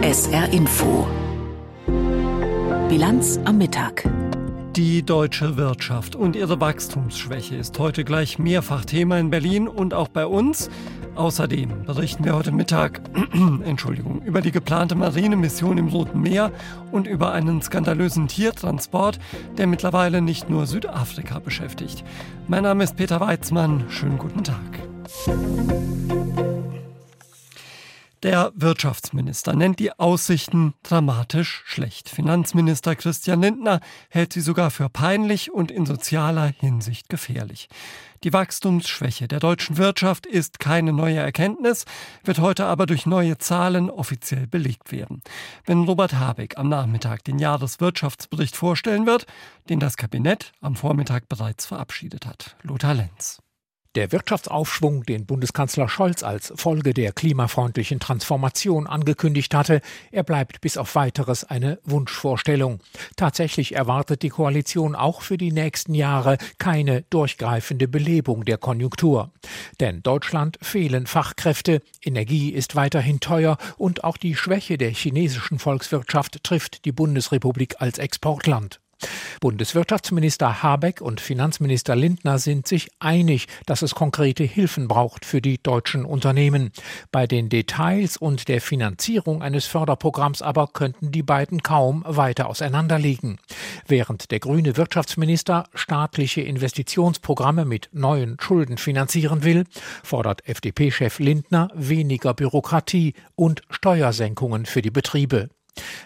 SR Info. Bilanz am Mittag. Die deutsche Wirtschaft und ihre Wachstumsschwäche ist heute gleich mehrfach Thema in Berlin und auch bei uns. Außerdem berichten wir heute Mittag Entschuldigung, über die geplante Marinemission im Roten Meer und über einen skandalösen Tiertransport, der mittlerweile nicht nur Südafrika beschäftigt. Mein Name ist Peter Weizmann. Schönen guten Tag. Der Wirtschaftsminister nennt die Aussichten dramatisch schlecht. Finanzminister Christian Lindner hält sie sogar für peinlich und in sozialer Hinsicht gefährlich. Die Wachstumsschwäche der deutschen Wirtschaft ist keine neue Erkenntnis, wird heute aber durch neue Zahlen offiziell belegt werden. Wenn Robert Habeck am Nachmittag den Jahreswirtschaftsbericht vorstellen wird, den das Kabinett am Vormittag bereits verabschiedet hat. Lothar Lenz. Der Wirtschaftsaufschwung, den Bundeskanzler Scholz als Folge der klimafreundlichen Transformation angekündigt hatte, er bleibt bis auf weiteres eine Wunschvorstellung. Tatsächlich erwartet die Koalition auch für die nächsten Jahre keine durchgreifende Belebung der Konjunktur. Denn Deutschland fehlen Fachkräfte, Energie ist weiterhin teuer und auch die Schwäche der chinesischen Volkswirtschaft trifft die Bundesrepublik als Exportland. Bundeswirtschaftsminister Habeck und Finanzminister Lindner sind sich einig, dass es konkrete Hilfen braucht für die deutschen Unternehmen. Bei den Details und der Finanzierung eines Förderprogramms aber könnten die beiden kaum weiter auseinanderliegen. Während der grüne Wirtschaftsminister staatliche Investitionsprogramme mit neuen Schulden finanzieren will, fordert FDP-Chef Lindner weniger Bürokratie und Steuersenkungen für die Betriebe.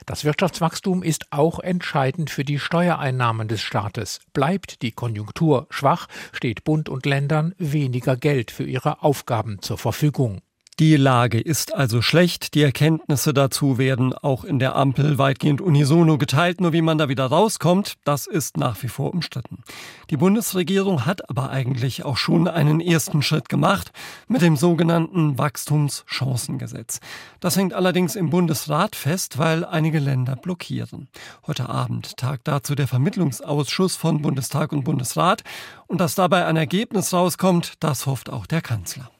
Das Wirtschaftswachstum ist auch entscheidend für die Steuereinnahmen des Staates. Bleibt die Konjunktur schwach, steht Bund und Ländern weniger Geld für ihre Aufgaben zur Verfügung. Die Lage ist also schlecht. Die Erkenntnisse dazu werden auch in der Ampel weitgehend unisono geteilt. Nur wie man da wieder rauskommt, das ist nach wie vor umstritten. Die Bundesregierung hat aber eigentlich auch schon einen ersten Schritt gemacht mit dem sogenannten Wachstumschancengesetz. Das hängt allerdings im Bundesrat fest, weil einige Länder blockieren. Heute Abend tagt dazu der Vermittlungsausschuss von Bundestag und Bundesrat. Und dass dabei ein Ergebnis rauskommt, das hofft auch der Kanzler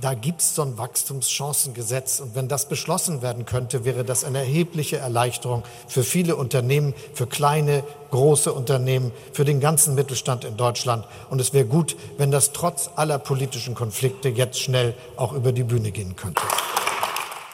da gibt es so ein Wachstumschancengesetz. Und wenn das beschlossen werden könnte, wäre das eine erhebliche Erleichterung für viele Unternehmen, für kleine, große Unternehmen, für den ganzen Mittelstand in Deutschland. Und es wäre gut, wenn das trotz aller politischen Konflikte jetzt schnell auch über die Bühne gehen könnte.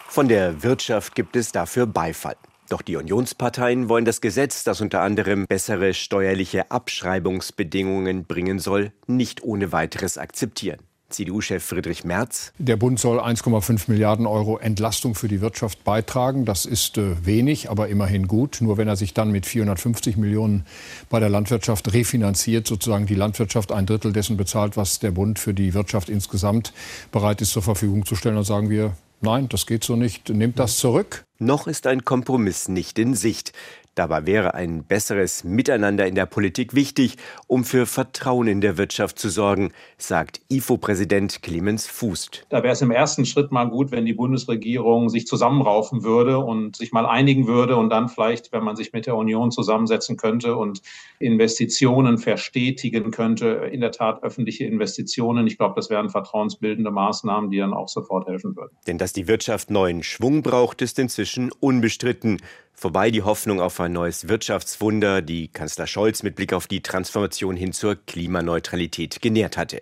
Von der Wirtschaft gibt es dafür Beifall. Doch die Unionsparteien wollen das Gesetz, das unter anderem bessere steuerliche Abschreibungsbedingungen bringen soll, nicht ohne weiteres akzeptieren. CDU-Chef Friedrich Merz. Der Bund soll 1,5 Milliarden Euro Entlastung für die Wirtschaft beitragen. Das ist äh, wenig, aber immerhin gut. Nur wenn er sich dann mit 450 Millionen bei der Landwirtschaft refinanziert, sozusagen die Landwirtschaft ein Drittel dessen bezahlt, was der Bund für die Wirtschaft insgesamt bereit ist zur Verfügung zu stellen, dann sagen wir, nein, das geht so nicht. Nimmt das zurück. Noch ist ein Kompromiss nicht in Sicht. Dabei wäre ein besseres Miteinander in der Politik wichtig, um für Vertrauen in der Wirtschaft zu sorgen, sagt IFO-Präsident Clemens Fußt. Da wäre es im ersten Schritt mal gut, wenn die Bundesregierung sich zusammenraufen würde und sich mal einigen würde und dann vielleicht, wenn man sich mit der Union zusammensetzen könnte und Investitionen verstetigen könnte, in der Tat öffentliche Investitionen. Ich glaube, das wären vertrauensbildende Maßnahmen, die dann auch sofort helfen würden. Denn dass die Wirtschaft neuen Schwung braucht, ist inzwischen unbestritten. Vorbei die Hoffnung auf ein neues Wirtschaftswunder, die Kanzler Scholz mit Blick auf die Transformation hin zur Klimaneutralität genährt hatte.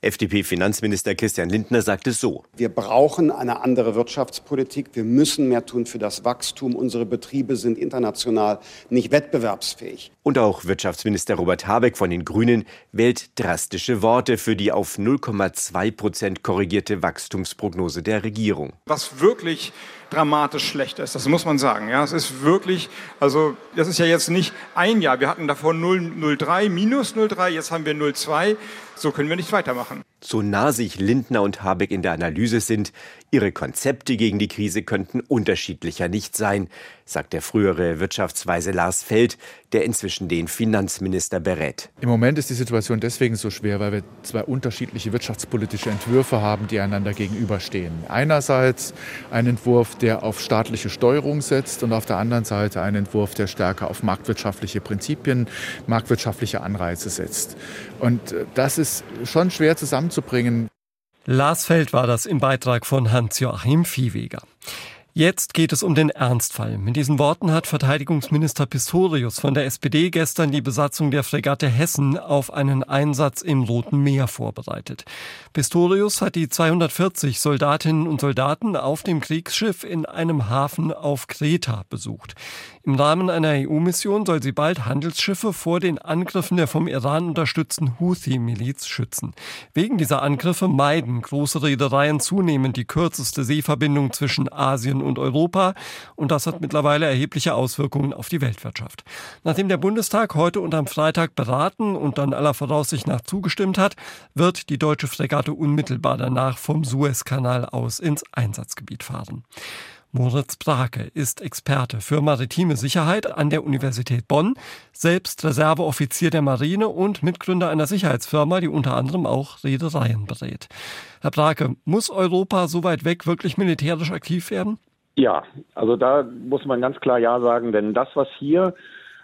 FDP-Finanzminister Christian Lindner sagt es so. Wir brauchen eine andere Wirtschaftspolitik. Wir müssen mehr tun für das Wachstum. Unsere Betriebe sind international nicht wettbewerbsfähig. Und auch Wirtschaftsminister Robert Habeck von den Grünen wählt drastische Worte für die auf 0,2 Prozent korrigierte Wachstumsprognose der Regierung. Was wirklich dramatisch schlecht ist. Das muss man sagen. Ja, es ist wirklich, also das ist ja jetzt nicht ein Jahr. Wir hatten davor 0,03, minus 0,3, jetzt haben wir 0,2. So können wir nicht weitermachen. So nah sich Lindner und Habeck in der Analyse sind, ihre Konzepte gegen die Krise könnten unterschiedlicher nicht sein, sagt der frühere Wirtschaftsweise Lars Feld, der inzwischen den Finanzminister berät. Im Moment ist die Situation deswegen so schwer, weil wir zwei unterschiedliche wirtschaftspolitische Entwürfe haben, die einander gegenüberstehen. Einerseits ein Entwurf, der auf staatliche Steuerung setzt und auf der anderen Seite ein Entwurf, der stärker auf marktwirtschaftliche Prinzipien, marktwirtschaftliche Anreize setzt. Und äh, das ist schon schwer zusammenzubringen. Lars Feld war das im Beitrag von Hans-Joachim Viehweger. Jetzt geht es um den Ernstfall. Mit diesen Worten hat Verteidigungsminister Pistorius von der SPD gestern die Besatzung der Fregatte Hessen auf einen Einsatz im Roten Meer vorbereitet. Pistorius hat die 240 Soldatinnen und Soldaten auf dem Kriegsschiff in einem Hafen auf Kreta besucht. Im Rahmen einer EU-Mission soll sie bald Handelsschiffe vor den Angriffen der vom Iran unterstützten Houthi-Miliz schützen. Wegen dieser Angriffe meiden große Reedereien zunehmend die kürzeste Seeverbindung zwischen Asien und Europa. Und das hat mittlerweile erhebliche Auswirkungen auf die Weltwirtschaft. Nachdem der Bundestag heute und am Freitag beraten und dann aller Voraussicht nach zugestimmt hat, wird die deutsche Fregatte unmittelbar danach vom Suezkanal aus ins Einsatzgebiet fahren. Moritz Brake ist Experte für maritime Sicherheit an der Universität Bonn, selbst Reserveoffizier der Marine und Mitgründer einer Sicherheitsfirma, die unter anderem auch Reedereien berät. Herr Brake, muss Europa so weit weg wirklich militärisch aktiv werden? Ja, also da muss man ganz klar Ja sagen, denn das, was hier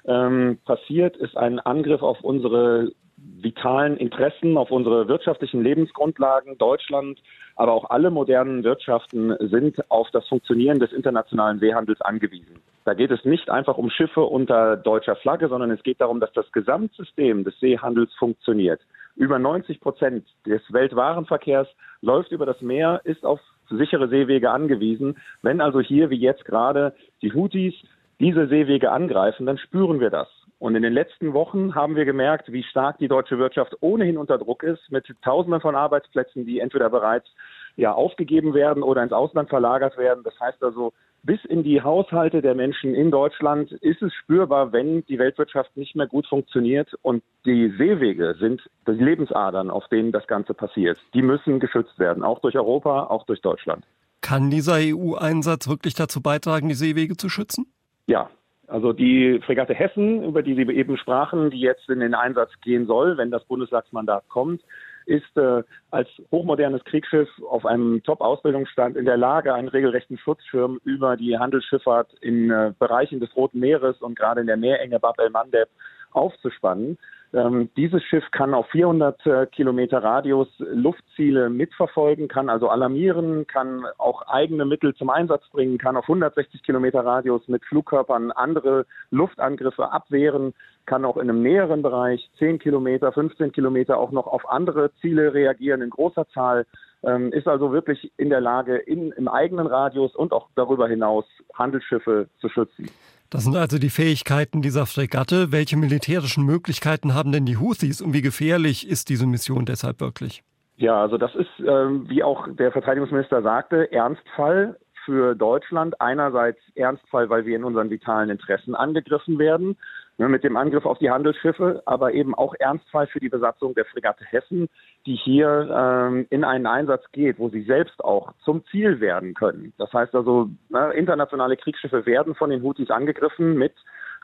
ähm, passiert, ist ein Angriff auf unsere vitalen Interessen, auf unsere wirtschaftlichen Lebensgrundlagen. Deutschland, aber auch alle modernen Wirtschaften sind auf das Funktionieren des internationalen Seehandels angewiesen. Da geht es nicht einfach um Schiffe unter deutscher Flagge, sondern es geht darum, dass das Gesamtsystem des Seehandels funktioniert. Über 90 Prozent des Weltwarenverkehrs läuft über das Meer, ist auf sichere Seewege angewiesen. Wenn also hier wie jetzt gerade die Houthis diese Seewege angreifen, dann spüren wir das. Und in den letzten Wochen haben wir gemerkt, wie stark die deutsche Wirtschaft ohnehin unter Druck ist, mit Tausenden von Arbeitsplätzen, die entweder bereits ja aufgegeben werden oder ins Ausland verlagert werden. Das heißt also, bis in die Haushalte der Menschen in Deutschland ist es spürbar, wenn die Weltwirtschaft nicht mehr gut funktioniert und die Seewege sind die Lebensadern, auf denen das Ganze passiert. Die müssen geschützt werden, auch durch Europa, auch durch Deutschland. Kann dieser EU-Einsatz wirklich dazu beitragen, die Seewege zu schützen? Ja, also die Fregatte Hessen, über die Sie eben sprachen, die jetzt in den Einsatz gehen soll, wenn das Bundestagsmandat kommt, ist äh, als hochmodernes Kriegsschiff auf einem Top-Ausbildungsstand in der Lage, einen regelrechten Schutzschirm über die Handelsschifffahrt in äh, Bereichen des Roten Meeres und gerade in der Meerenge Bab el-Mandeb aufzuspannen. Ähm, dieses Schiff kann auf 400 äh, Kilometer Radius Luftziele mitverfolgen, kann also alarmieren, kann auch eigene Mittel zum Einsatz bringen, kann auf 160 Kilometer Radius mit Flugkörpern andere Luftangriffe abwehren, kann auch in einem näheren Bereich 10 Kilometer, 15 Kilometer auch noch auf andere Ziele reagieren in großer Zahl ähm, ist also wirklich in der Lage, in, im eigenen Radius und auch darüber hinaus Handelsschiffe zu schützen. Das sind also die Fähigkeiten dieser Fregatte. Welche militärischen Möglichkeiten haben denn die Houthis und wie gefährlich ist diese Mission deshalb wirklich? Ja, also das ist, ähm, wie auch der Verteidigungsminister sagte, Ernstfall für Deutschland. Einerseits Ernstfall, weil wir in unseren vitalen Interessen angegriffen werden mit dem Angriff auf die Handelsschiffe, aber eben auch Ernstfall für die Besatzung der Fregatte Hessen, die hier ähm, in einen Einsatz geht, wo sie selbst auch zum Ziel werden können. Das heißt also, ne, internationale Kriegsschiffe werden von den Houthis angegriffen mit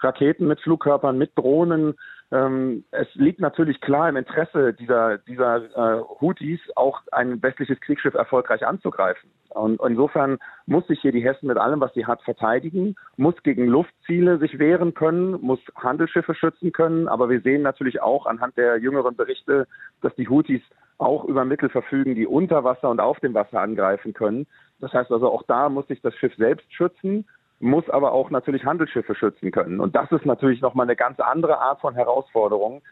Raketen, mit Flugkörpern, mit Drohnen. Ähm, es liegt natürlich klar im Interesse dieser, dieser äh, Houthis, auch ein westliches Kriegsschiff erfolgreich anzugreifen. Und insofern muss sich hier die Hessen mit allem, was sie hat, verteidigen, muss gegen Luftziele sich wehren können, muss Handelsschiffe schützen können. Aber wir sehen natürlich auch anhand der jüngeren Berichte, dass die Houthis auch über Mittel verfügen, die unter Wasser und auf dem Wasser angreifen können. Das heißt also, auch da muss sich das Schiff selbst schützen, muss aber auch natürlich Handelsschiffe schützen können. Und das ist natürlich nochmal eine ganz andere Art von Herausforderung,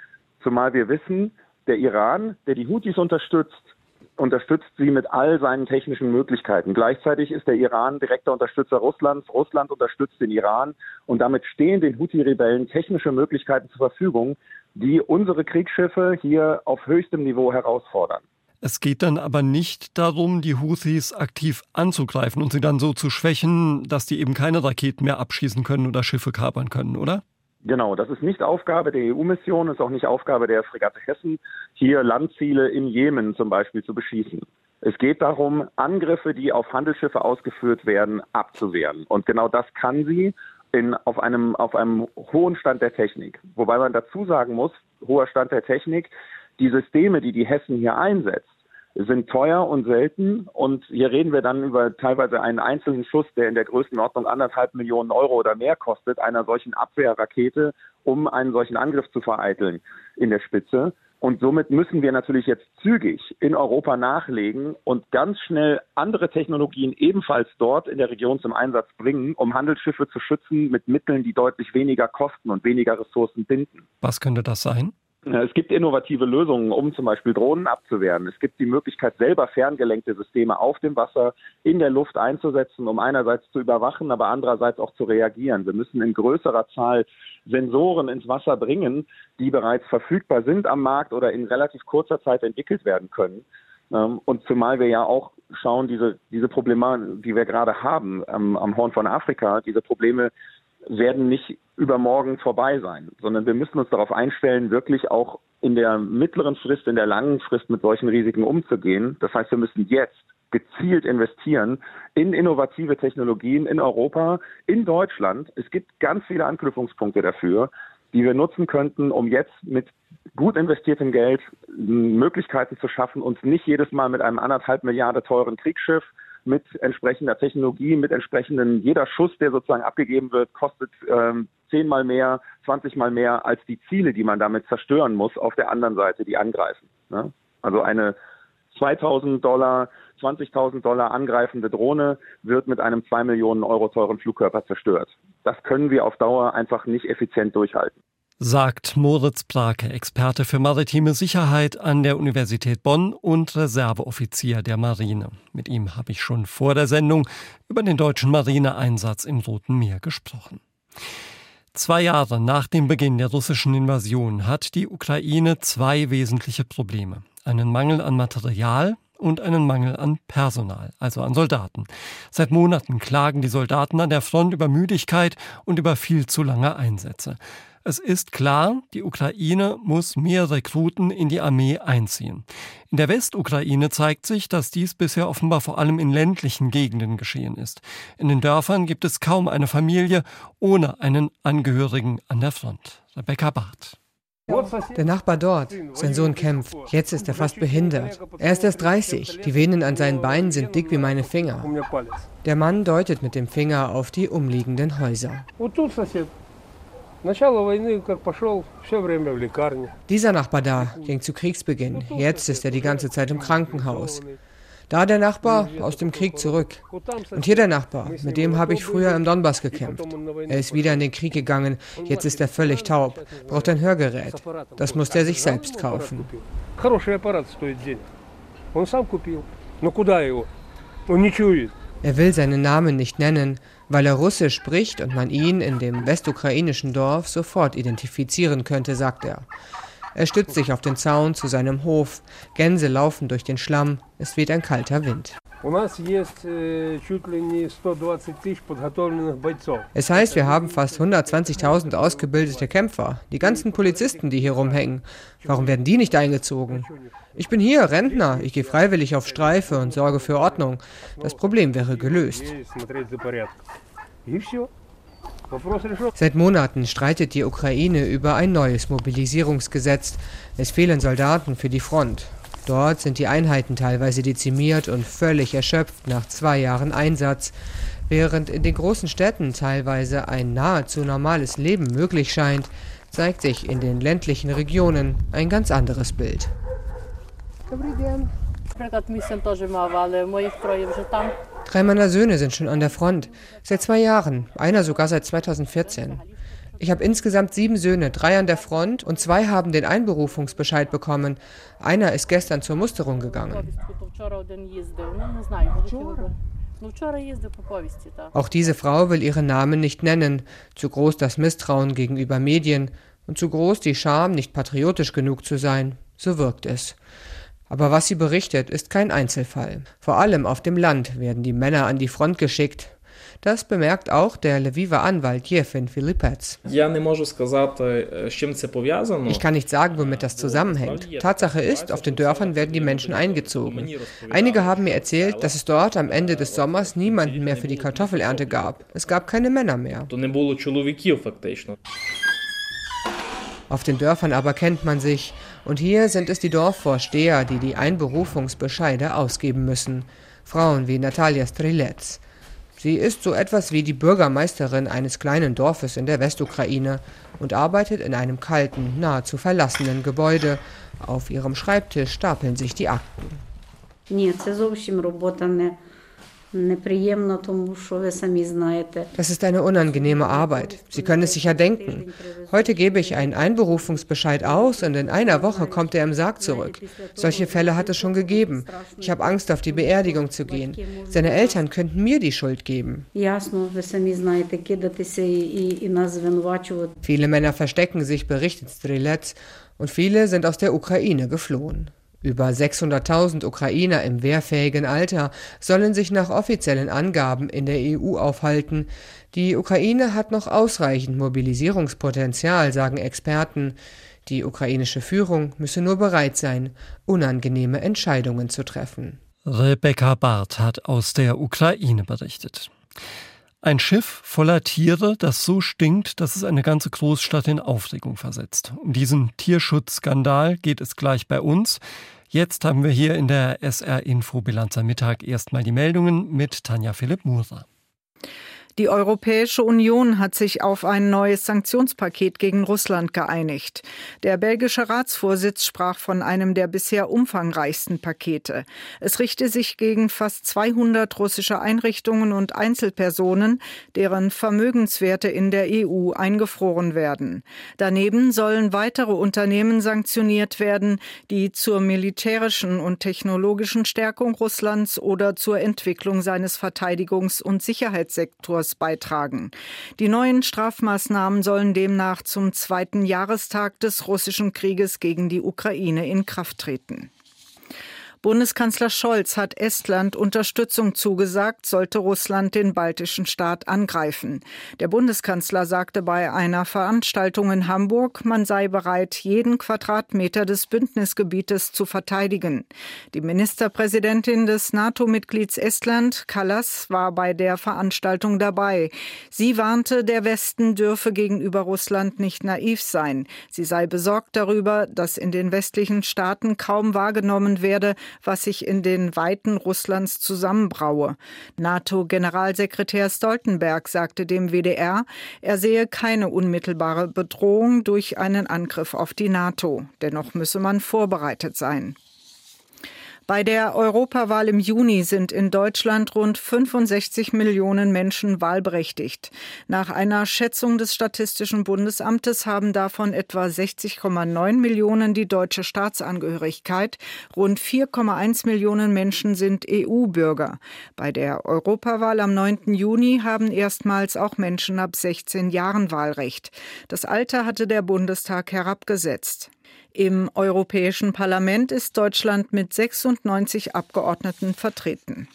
zumal wir wissen, der Iran, der die Houthis unterstützt, unterstützt sie mit all seinen technischen Möglichkeiten. Gleichzeitig ist der Iran direkter Unterstützer Russlands. Russland unterstützt den Iran und damit stehen den Houthi-Rebellen technische Möglichkeiten zur Verfügung, die unsere Kriegsschiffe hier auf höchstem Niveau herausfordern. Es geht dann aber nicht darum, die Houthis aktiv anzugreifen und sie dann so zu schwächen, dass die eben keine Raketen mehr abschießen können oder Schiffe kapern können, oder? Genau, das ist nicht Aufgabe der EU-Mission, ist auch nicht Aufgabe der Fregatte Hessen, hier Landziele im Jemen zum Beispiel zu beschießen. Es geht darum, Angriffe, die auf Handelsschiffe ausgeführt werden, abzuwehren. Und genau das kann sie in, auf, einem, auf einem hohen Stand der Technik. Wobei man dazu sagen muss, hoher Stand der Technik, die Systeme, die die Hessen hier einsetzt, sind teuer und selten. Und hier reden wir dann über teilweise einen einzelnen Schuss, der in der Größenordnung anderthalb Millionen Euro oder mehr kostet, einer solchen Abwehrrakete, um einen solchen Angriff zu vereiteln in der Spitze. Und somit müssen wir natürlich jetzt zügig in Europa nachlegen und ganz schnell andere Technologien ebenfalls dort in der Region zum Einsatz bringen, um Handelsschiffe zu schützen mit Mitteln, die deutlich weniger kosten und weniger Ressourcen binden. Was könnte das sein? Es gibt innovative Lösungen, um zum Beispiel Drohnen abzuwehren. Es gibt die Möglichkeit, selber ferngelenkte Systeme auf dem Wasser in der Luft einzusetzen, um einerseits zu überwachen, aber andererseits auch zu reagieren. Wir müssen in größerer Zahl Sensoren ins Wasser bringen, die bereits verfügbar sind am Markt oder in relativ kurzer Zeit entwickelt werden können. Ähm, und zumal wir ja auch schauen, diese, diese Probleme, die wir gerade haben am, am Horn von Afrika, diese Probleme werden nicht übermorgen vorbei sein, sondern wir müssen uns darauf einstellen, wirklich auch in der mittleren Frist, in der langen Frist mit solchen Risiken umzugehen. Das heißt, wir müssen jetzt gezielt investieren in innovative Technologien in Europa, in Deutschland. Es gibt ganz viele Anknüpfungspunkte dafür, die wir nutzen könnten, um jetzt mit gut investiertem Geld Möglichkeiten zu schaffen, uns nicht jedes Mal mit einem anderthalb Milliarden teuren Kriegsschiff mit entsprechender Technologie, mit entsprechenden, jeder Schuss, der sozusagen abgegeben wird, kostet ähm, zehnmal mehr, zwanzigmal mehr als die Ziele, die man damit zerstören muss, auf der anderen Seite, die angreifen. Ne? Also eine 2000 Dollar, 20.000 Dollar angreifende Drohne wird mit einem 2 Millionen Euro teuren Flugkörper zerstört. Das können wir auf Dauer einfach nicht effizient durchhalten sagt Moritz Brake, Experte für maritime Sicherheit an der Universität Bonn und Reserveoffizier der Marine. Mit ihm habe ich schon vor der Sendung über den deutschen Marineeinsatz im Roten Meer gesprochen. Zwei Jahre nach dem Beginn der russischen Invasion hat die Ukraine zwei wesentliche Probleme. Einen Mangel an Material und einen Mangel an Personal, also an Soldaten. Seit Monaten klagen die Soldaten an der Front über Müdigkeit und über viel zu lange Einsätze. Es ist klar, die Ukraine muss mehr Rekruten in die Armee einziehen. In der Westukraine zeigt sich, dass dies bisher offenbar vor allem in ländlichen Gegenden geschehen ist. In den Dörfern gibt es kaum eine Familie ohne einen Angehörigen an der Front. Rebecca Barth. Der Nachbar dort, sein Sohn kämpft. Jetzt ist er fast behindert. Er ist erst 30. Die Venen an seinen Beinen sind dick wie meine Finger. Der Mann deutet mit dem Finger auf die umliegenden Häuser. Dieser Nachbar da ging zu Kriegsbeginn. Jetzt ist er die ganze Zeit im Krankenhaus. Da der Nachbar aus dem Krieg zurück. Und hier der Nachbar, mit dem habe ich früher im Donbass gekämpft. Er ist wieder in den Krieg gegangen, jetzt ist er völlig taub, braucht ein Hörgerät. Das muss er sich selbst kaufen. Er will seinen Namen nicht nennen, weil er Russisch spricht und man ihn in dem westukrainischen Dorf sofort identifizieren könnte, sagt er. Er stützt sich auf den Zaun zu seinem Hof. Gänse laufen durch den Schlamm. Es weht ein kalter Wind. Es heißt, wir haben fast 120.000 ausgebildete Kämpfer. Die ganzen Polizisten, die hier rumhängen. Warum werden die nicht eingezogen? Ich bin hier, Rentner. Ich gehe freiwillig auf Streife und sorge für Ordnung. Das Problem wäre gelöst. Seit Monaten streitet die Ukraine über ein neues Mobilisierungsgesetz. Es fehlen Soldaten für die Front. Dort sind die Einheiten teilweise dezimiert und völlig erschöpft nach zwei Jahren Einsatz, während in den großen Städten teilweise ein nahezu normales Leben möglich scheint, zeigt sich in den ländlichen Regionen ein ganz anderes Bild. Drei meiner Söhne sind schon an der Front. Seit zwei Jahren. Einer sogar seit 2014. Ich habe insgesamt sieben Söhne, drei an der Front und zwei haben den Einberufungsbescheid bekommen. Einer ist gestern zur Musterung gegangen. Auch diese Frau will ihren Namen nicht nennen. Zu groß das Misstrauen gegenüber Medien und zu groß die Scham, nicht patriotisch genug zu sein. So wirkt es. Aber was sie berichtet, ist kein Einzelfall. Vor allem auf dem Land werden die Männer an die Front geschickt, das bemerkt auch der Lviver Anwalt Jefin Filipets. Ich kann nicht sagen, womit das zusammenhängt. Tatsache ist, auf den Dörfern werden die Menschen eingezogen. Einige haben mir erzählt, dass es dort am Ende des Sommers niemanden mehr für die Kartoffelernte gab. Es gab keine Männer mehr. Auf den Dörfern aber kennt man sich. Und hier sind es die Dorfvorsteher, die die Einberufungsbescheide ausgeben müssen. Frauen wie Natalia Strilets. Sie ist so etwas wie die Bürgermeisterin eines kleinen Dorfes in der Westukraine und arbeitet in einem kalten, nahezu verlassenen Gebäude. Auf ihrem Schreibtisch stapeln sich die Akten. Das ist eine unangenehme Arbeit. Sie können es sich ja denken. Heute gebe ich einen Einberufungsbescheid aus und in einer Woche kommt er im Sarg zurück. Solche Fälle hat es schon gegeben. Ich habe Angst, auf die Beerdigung zu gehen. Seine Eltern könnten mir die Schuld geben. Viele Männer verstecken sich, berichtet Strelets, und viele sind aus der Ukraine geflohen. Über 600.000 Ukrainer im wehrfähigen Alter sollen sich nach offiziellen Angaben in der EU aufhalten. Die Ukraine hat noch ausreichend Mobilisierungspotenzial, sagen Experten. Die ukrainische Führung müsse nur bereit sein, unangenehme Entscheidungen zu treffen. Rebecca Barth hat aus der Ukraine berichtet. Ein Schiff voller Tiere, das so stinkt, dass es eine ganze Großstadt in Aufregung versetzt. Um diesen Tierschutzskandal geht es gleich bei uns. Jetzt haben wir hier in der SR Info Bilanz am Mittag erstmal die Meldungen mit Tanja Philipp Muser. Die Europäische Union hat sich auf ein neues Sanktionspaket gegen Russland geeinigt. Der belgische Ratsvorsitz sprach von einem der bisher umfangreichsten Pakete. Es richte sich gegen fast 200 russische Einrichtungen und Einzelpersonen, deren Vermögenswerte in der EU eingefroren werden. Daneben sollen weitere Unternehmen sanktioniert werden, die zur militärischen und technologischen Stärkung Russlands oder zur Entwicklung seines Verteidigungs- und Sicherheitssektors Kurs beitragen. Die neuen Strafmaßnahmen sollen demnach zum zweiten Jahrestag des russischen Krieges gegen die Ukraine in Kraft treten. Bundeskanzler Scholz hat Estland Unterstützung zugesagt, sollte Russland den baltischen Staat angreifen. Der Bundeskanzler sagte bei einer Veranstaltung in Hamburg, man sei bereit, jeden Quadratmeter des Bündnisgebietes zu verteidigen. Die Ministerpräsidentin des NATO-Mitglieds Estland, Kallas, war bei der Veranstaltung dabei. Sie warnte, der Westen dürfe gegenüber Russland nicht naiv sein. Sie sei besorgt darüber, dass in den westlichen Staaten kaum wahrgenommen werde, was sich in den Weiten Russlands zusammenbraue. NATO-Generalsekretär Stoltenberg sagte dem WDR, er sehe keine unmittelbare Bedrohung durch einen Angriff auf die NATO. Dennoch müsse man vorbereitet sein. Bei der Europawahl im Juni sind in Deutschland rund 65 Millionen Menschen wahlberechtigt. Nach einer Schätzung des Statistischen Bundesamtes haben davon etwa 60,9 Millionen die deutsche Staatsangehörigkeit. Rund 4,1 Millionen Menschen sind EU-Bürger. Bei der Europawahl am 9. Juni haben erstmals auch Menschen ab 16 Jahren Wahlrecht. Das Alter hatte der Bundestag herabgesetzt. Im Europäischen Parlament ist Deutschland mit 96 Abgeordneten vertreten.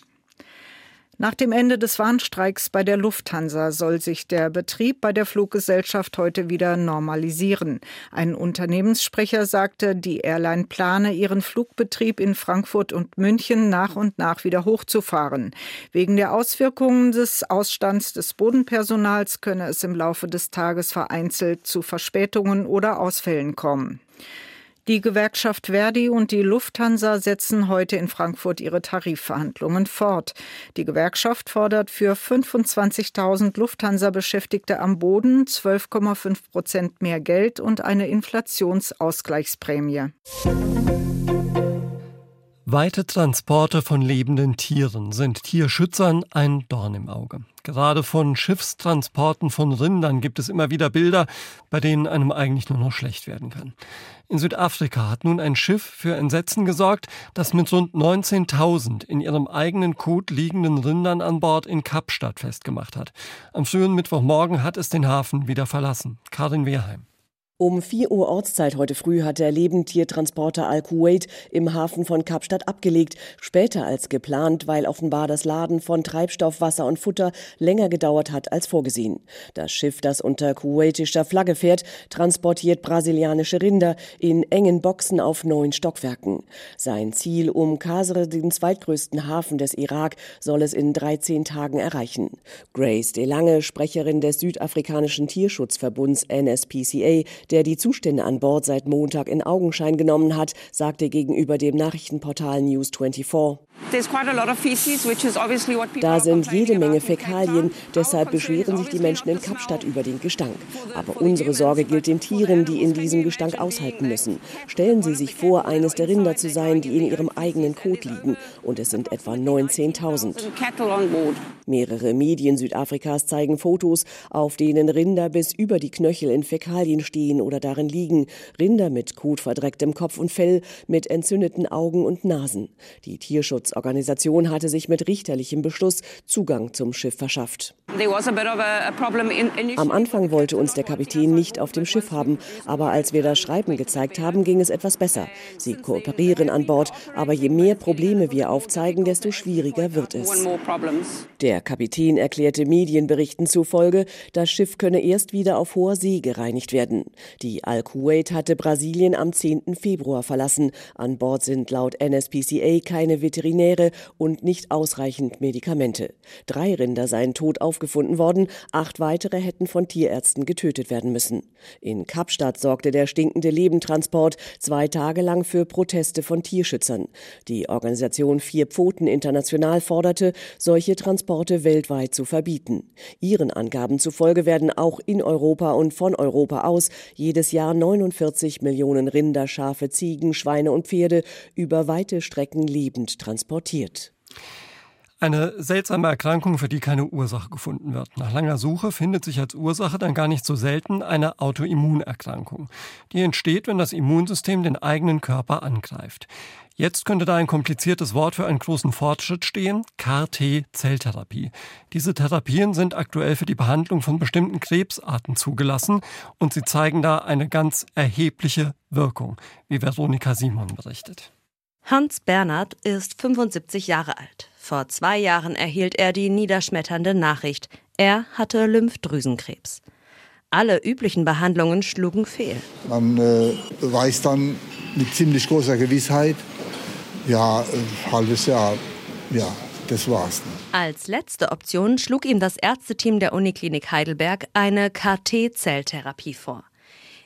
Nach dem Ende des Warnstreiks bei der Lufthansa soll sich der Betrieb bei der Fluggesellschaft heute wieder normalisieren. Ein Unternehmenssprecher sagte, die Airline plane, ihren Flugbetrieb in Frankfurt und München nach und nach wieder hochzufahren. Wegen der Auswirkungen des Ausstands des Bodenpersonals könne es im Laufe des Tages vereinzelt zu Verspätungen oder Ausfällen kommen. Die Gewerkschaft Verdi und die Lufthansa setzen heute in Frankfurt ihre Tarifverhandlungen fort. Die Gewerkschaft fordert für 25.000 Lufthansa-Beschäftigte am Boden 12,5 Prozent mehr Geld und eine Inflationsausgleichsprämie. Weite Transporte von lebenden Tieren sind Tierschützern ein Dorn im Auge. Gerade von Schiffstransporten von Rindern gibt es immer wieder Bilder, bei denen einem eigentlich nur noch schlecht werden kann. In Südafrika hat nun ein Schiff für Entsetzen gesorgt, das mit rund 19.000 in ihrem eigenen Kot liegenden Rindern an Bord in Kapstadt festgemacht hat. Am frühen Mittwochmorgen hat es den Hafen wieder verlassen. Karin Wehrheim. Um 4 Uhr Ortszeit heute früh hat der Lebendtiertransporter Al-Kuwait im Hafen von Kapstadt abgelegt. Später als geplant, weil offenbar das Laden von Treibstoff, Wasser und Futter länger gedauert hat als vorgesehen. Das Schiff, das unter kuwaitischer Flagge fährt, transportiert brasilianische Rinder in engen Boxen auf neun Stockwerken. Sein Ziel um Kasr, den zweitgrößten Hafen des Irak, soll es in 13 Tagen erreichen. Grace DeLange, Sprecherin des südafrikanischen Tierschutzverbunds NSPCA, der die Zustände an Bord seit Montag in Augenschein genommen hat, sagte gegenüber dem Nachrichtenportal News 24. Da sind jede Menge Fäkalien, deshalb beschweren sich die Menschen in Kapstadt über den Gestank. Aber unsere Sorge gilt den Tieren, die in diesem Gestank aushalten müssen. Stellen Sie sich vor, eines der Rinder zu sein, die in ihrem eigenen Kot liegen. Und es sind etwa 19.000. Mehrere Medien Südafrikas zeigen Fotos, auf denen Rinder bis über die Knöchel in Fäkalien stehen oder darin liegen. Rinder mit kotverdrecktem Kopf und Fell, mit entzündeten Augen und Nasen. Die Tierschutzorganisation hatte sich mit richterlichem Beschluss Zugang zum Schiff verschafft. Am Anfang wollte uns der Kapitän nicht auf dem Schiff haben, aber als wir das Schreiben gezeigt haben, ging es etwas besser. Sie kooperieren an Bord, aber je mehr Probleme wir aufzeigen, desto schwieriger wird es. Der Kapitän erklärte Medienberichten zufolge, das Schiff könne erst wieder auf hoher See gereinigt werden. Die Al-Kuwait hatte Brasilien am 10. Februar verlassen. An Bord sind laut NSPCA keine Veterinäre und nicht ausreichend Medikamente. Drei Rinder seien tot aufgefunden worden, acht weitere hätten von Tierärzten getötet werden müssen. In Kapstadt sorgte der stinkende Lebentransport zwei Tage lang für Proteste von Tierschützern. Die Organisation Vier Pfoten International forderte, solche Transporte weltweit zu verbieten. Ihren Angaben zufolge werden auch in Europa und von Europa aus jedes Jahr 49 Millionen Rinder, Schafe, Ziegen, Schweine und Pferde über weite Strecken lebend transportiert. Eine seltsame Erkrankung, für die keine Ursache gefunden wird. Nach langer Suche findet sich als Ursache dann gar nicht so selten eine Autoimmunerkrankung. Die entsteht, wenn das Immunsystem den eigenen Körper angreift. Jetzt könnte da ein kompliziertes Wort für einen großen Fortschritt stehen, CAR-T-Zelltherapie. Diese Therapien sind aktuell für die Behandlung von bestimmten Krebsarten zugelassen und sie zeigen da eine ganz erhebliche Wirkung, wie Veronika Simon berichtet. Hans Bernhard ist 75 Jahre alt. Vor zwei Jahren erhielt er die niederschmetternde Nachricht. Er hatte Lymphdrüsenkrebs. Alle üblichen Behandlungen schlugen fehl. Man äh, weiß dann mit ziemlich großer Gewissheit, ja, ein halbes Jahr, ja, das war's. Als letzte Option schlug ihm das Ärzteteam der Uniklinik Heidelberg eine KT-Zelltherapie vor.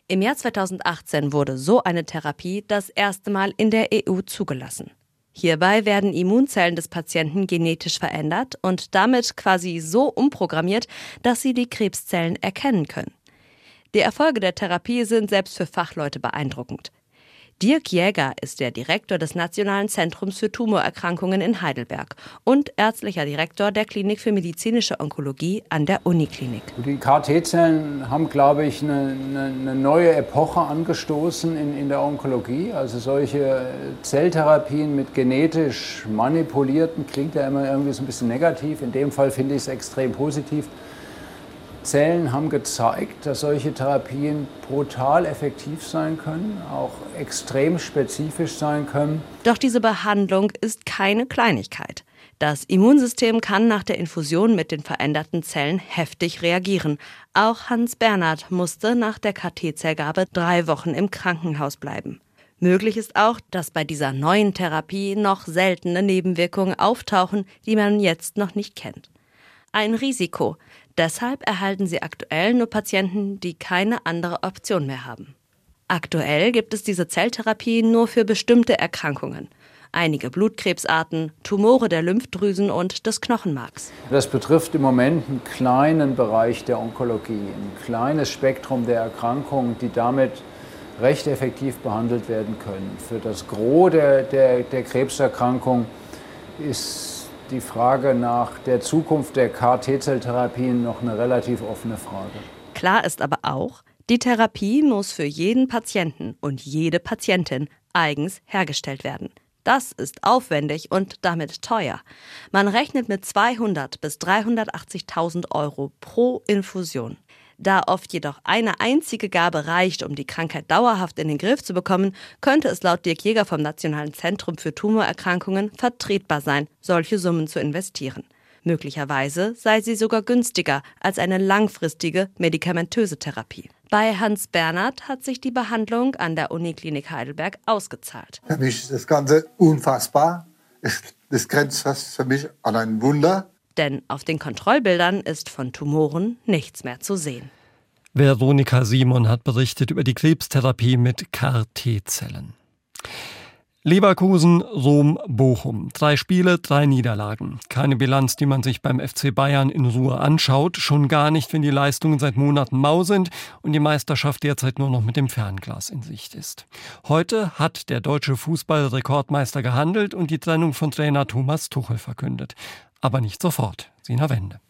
Im Jahr 2018 wurde so eine Therapie das erste Mal in der EU zugelassen. Hierbei werden Immunzellen des Patienten genetisch verändert und damit quasi so umprogrammiert, dass sie die Krebszellen erkennen können. Die Erfolge der Therapie sind selbst für Fachleute beeindruckend. Dirk Jäger ist der Direktor des Nationalen Zentrums für Tumorerkrankungen in Heidelberg und ärztlicher Direktor der Klinik für medizinische Onkologie an der Uniklinik. Die KT-Zellen haben, glaube ich, eine, eine, neue Epoche angestoßen in, in der Onkologie. Also solche Zelltherapien mit genetisch manipulierten klingt ja immer irgendwie so ein bisschen negativ. In dem Fall finde ich es extrem positiv. Zellen haben gezeigt, dass solche Therapien brutal effektiv sein können, auch extrem spezifisch sein können. Doch diese Behandlung ist keine Kleinigkeit. Das Immunsystem kann nach der Infusion mit den veränderten Zellen heftig reagieren. Auch Hans Bernhard musste nach der KT-Zellgabe drei Wochen im Krankenhaus bleiben. Möglich ist auch, dass bei dieser neuen Therapie noch seltene Nebenwirkungen auftauchen, die man jetzt noch nicht kennt. Ein Risiko, Deshalb erhalten sie aktuell nur Patienten, die keine andere Option mehr haben. Aktuell gibt es diese Zelltherapie nur für bestimmte Erkrankungen. Einige Blutkrebsarten, Tumore der Lymphdrüsen und des Knochenmarks. Das betrifft im Moment einen kleinen Bereich der Onkologie, ein kleines Spektrum der Erkrankungen, die damit recht effektiv behandelt werden können. Für das Gros der, der, der Krebserkrankung ist die Frage nach der Zukunft der KT-Zelltherapien noch eine relativ offene Frage. Klar ist aber auch, die Therapie muss für jeden Patienten und jede Patientin eigens hergestellt werden. Das ist aufwendig und damit teuer. Man rechnet mit 200 bis 380.000 Euro pro Infusion. Da oft jedoch eine einzige Gabe reicht, um die Krankheit dauerhaft in den Griff zu bekommen, könnte es laut Dirk Jäger vom Nationalen Zentrum für Tumorerkrankungen vertretbar sein, solche Summen zu investieren. Möglicherweise sei sie sogar günstiger als eine langfristige medikamentöse Therapie. Bei Hans Bernhard hat sich die Behandlung an der Uniklinik Heidelberg ausgezahlt. Für mich ist das Ganze unfassbar. Das grenzt fast für mich an ein Wunder. Denn auf den Kontrollbildern ist von Tumoren nichts mehr zu sehen. Veronika Simon hat berichtet über die Krebstherapie mit CAR-T-Zellen. Leverkusen, Rom, Bochum. Drei Spiele, drei Niederlagen. Keine Bilanz, die man sich beim FC Bayern in Ruhe anschaut. Schon gar nicht, wenn die Leistungen seit Monaten mau sind und die Meisterschaft derzeit nur noch mit dem Fernglas in Sicht ist. Heute hat der deutsche Fußballrekordmeister gehandelt und die Trennung von Trainer Thomas Tuchel verkündet. Aber nicht sofort. Sina Wende.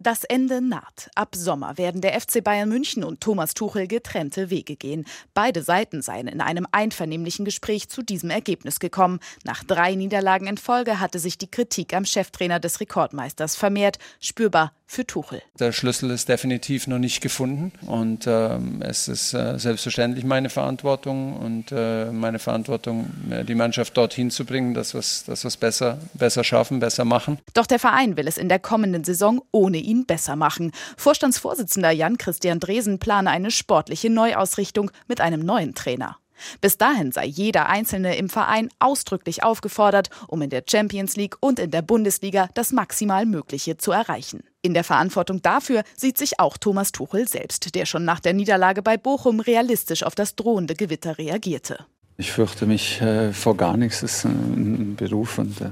Das Ende naht. Ab Sommer werden der FC Bayern München und Thomas Tuchel getrennte Wege gehen. Beide Seiten seien in einem einvernehmlichen Gespräch zu diesem Ergebnis gekommen. Nach drei Niederlagen in Folge hatte sich die Kritik am Cheftrainer des Rekordmeisters vermehrt. Spürbar für Tuchel. Der Schlüssel ist definitiv noch nicht gefunden und äh, es ist äh, selbstverständlich meine Verantwortung und äh, meine Verantwortung, äh, die Mannschaft dorthin zu bringen, dass wir es besser, besser schaffen, besser machen. Doch der Verein will es in der kommenden Saison ohne ihn besser machen. Vorstandsvorsitzender Jan-Christian Dresen plane eine sportliche Neuausrichtung mit einem neuen Trainer. Bis dahin sei jeder Einzelne im Verein ausdrücklich aufgefordert, um in der Champions League und in der Bundesliga das maximal Mögliche zu erreichen. In der Verantwortung dafür sieht sich auch Thomas Tuchel selbst, der schon nach der Niederlage bei Bochum realistisch auf das drohende Gewitter reagierte. Ich fürchte mich äh, vor gar nichts. Es ist ein Beruf und äh,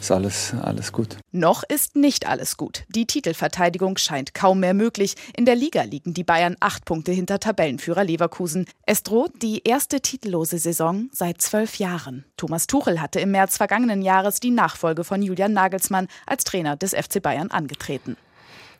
ist alles, alles gut. Noch ist nicht alles gut. Die Titelverteidigung scheint kaum mehr möglich. In der Liga liegen die Bayern acht Punkte hinter Tabellenführer Leverkusen. Es droht die erste titellose Saison seit zwölf Jahren. Thomas Tuchel hatte im März vergangenen Jahres die Nachfolge von Julian Nagelsmann als Trainer des FC Bayern angetreten.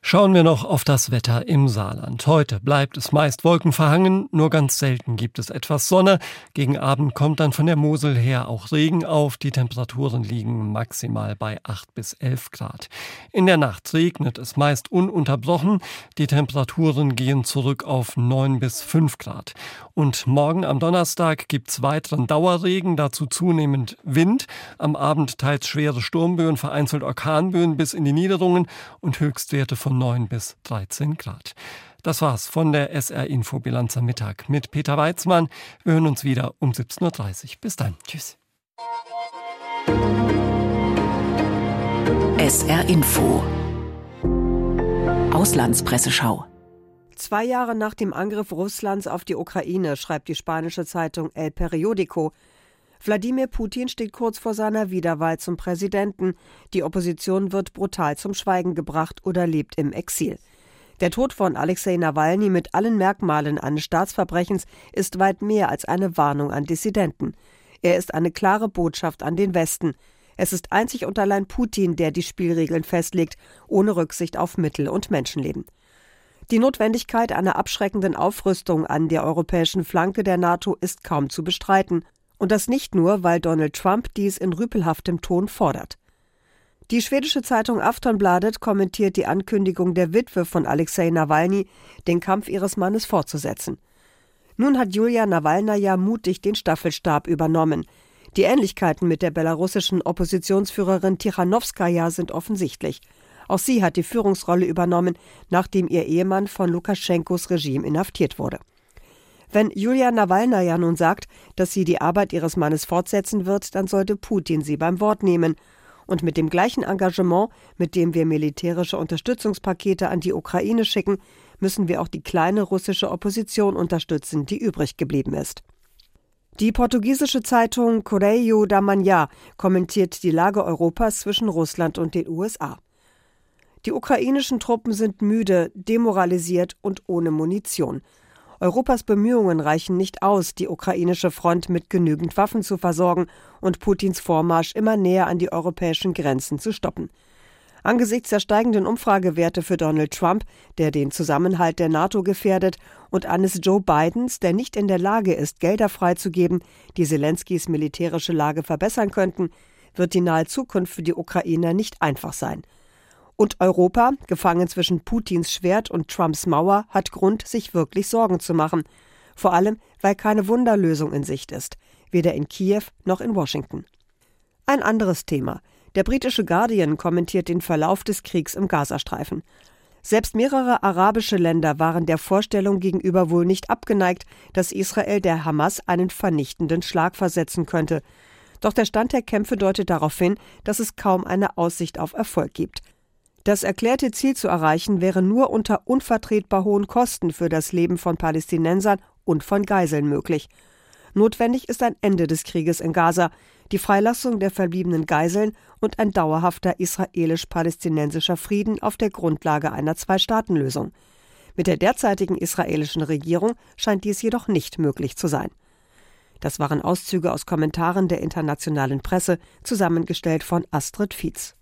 Schauen wir noch auf das Wetter im Saarland. Heute bleibt es meist wolkenverhangen, nur ganz selten gibt es etwas Sonne. Gegen Abend kommt dann von der Mosel her auch Regen auf. Die Temperaturen liegen maximal bei 8 bis 11 Grad. In der Nacht regnet es meist ununterbrochen. Die Temperaturen gehen zurück auf 9 bis 5 Grad. Und morgen am Donnerstag gibt's weiteren Dauerregen, dazu zunehmend Wind. Am Abend teils schwere Sturmböen, vereinzelt Orkanböen bis in die Niederungen und Höchstwerte von 9 bis 13 Grad. Das war's von der SR Info Bilanz am Mittag mit Peter Weizmann. Wir hören uns wieder um 17.30 Uhr. Bis dann. Tschüss. SR Info Auslandspresseschau Zwei Jahre nach dem Angriff Russlands auf die Ukraine schreibt die spanische Zeitung El Periodico, Wladimir Putin steht kurz vor seiner Wiederwahl zum Präsidenten. Die Opposition wird brutal zum Schweigen gebracht oder lebt im Exil. Der Tod von Alexei Nawalny mit allen Merkmalen eines Staatsverbrechens ist weit mehr als eine Warnung an Dissidenten. Er ist eine klare Botschaft an den Westen. Es ist einzig und allein Putin, der die Spielregeln festlegt, ohne Rücksicht auf Mittel und Menschenleben. Die Notwendigkeit einer abschreckenden Aufrüstung an der europäischen Flanke der NATO ist kaum zu bestreiten. Und das nicht nur, weil Donald Trump dies in rüpelhaftem Ton fordert. Die schwedische Zeitung Aftonbladet kommentiert die Ankündigung der Witwe von Alexei Nawalny, den Kampf ihres Mannes fortzusetzen. Nun hat Julia Nawalnaja mutig den Staffelstab übernommen. Die Ähnlichkeiten mit der belarussischen Oppositionsführerin Tichanowskaja sind offensichtlich. Auch sie hat die Führungsrolle übernommen, nachdem ihr Ehemann von Lukaschenkos Regime inhaftiert wurde. Wenn Julia Nawalnaja nun sagt, dass sie die Arbeit ihres Mannes fortsetzen wird, dann sollte Putin sie beim Wort nehmen. Und mit dem gleichen Engagement, mit dem wir militärische Unterstützungspakete an die Ukraine schicken, müssen wir auch die kleine russische Opposition unterstützen, die übrig geblieben ist. Die portugiesische Zeitung Correio da Manhã kommentiert die Lage Europas zwischen Russland und den USA. Die ukrainischen Truppen sind müde, demoralisiert und ohne Munition. Europas Bemühungen reichen nicht aus, die ukrainische Front mit genügend Waffen zu versorgen und Putins Vormarsch immer näher an die europäischen Grenzen zu stoppen. Angesichts der steigenden Umfragewerte für Donald Trump, der den Zusammenhalt der NATO gefährdet, und eines Joe Bidens, der nicht in der Lage ist, Gelder freizugeben, die Zelenskys militärische Lage verbessern könnten, wird die nahe Zukunft für die Ukrainer nicht einfach sein. Und Europa, gefangen zwischen Putins Schwert und Trumps Mauer, hat Grund, sich wirklich Sorgen zu machen. Vor allem, weil keine Wunderlösung in Sicht ist, weder in Kiew noch in Washington. Ein anderes Thema. Der britische Guardian kommentiert den Verlauf des Kriegs im Gazastreifen. Selbst mehrere arabische Länder waren der Vorstellung gegenüber wohl nicht abgeneigt, dass Israel der Hamas einen vernichtenden Schlag versetzen könnte. Doch der Stand der Kämpfe deutet darauf hin, dass es kaum eine Aussicht auf Erfolg gibt. Das erklärte Ziel zu erreichen wäre nur unter unvertretbar hohen Kosten für das Leben von Palästinensern und von Geiseln möglich. Notwendig ist ein Ende des Krieges in Gaza, die Freilassung der verbliebenen Geiseln und ein dauerhafter israelisch-palästinensischer Frieden auf der Grundlage einer Zwei-Staaten-Lösung. Mit der derzeitigen israelischen Regierung scheint dies jedoch nicht möglich zu sein. Das waren Auszüge aus Kommentaren der internationalen Presse, zusammengestellt von Astrid Fietz.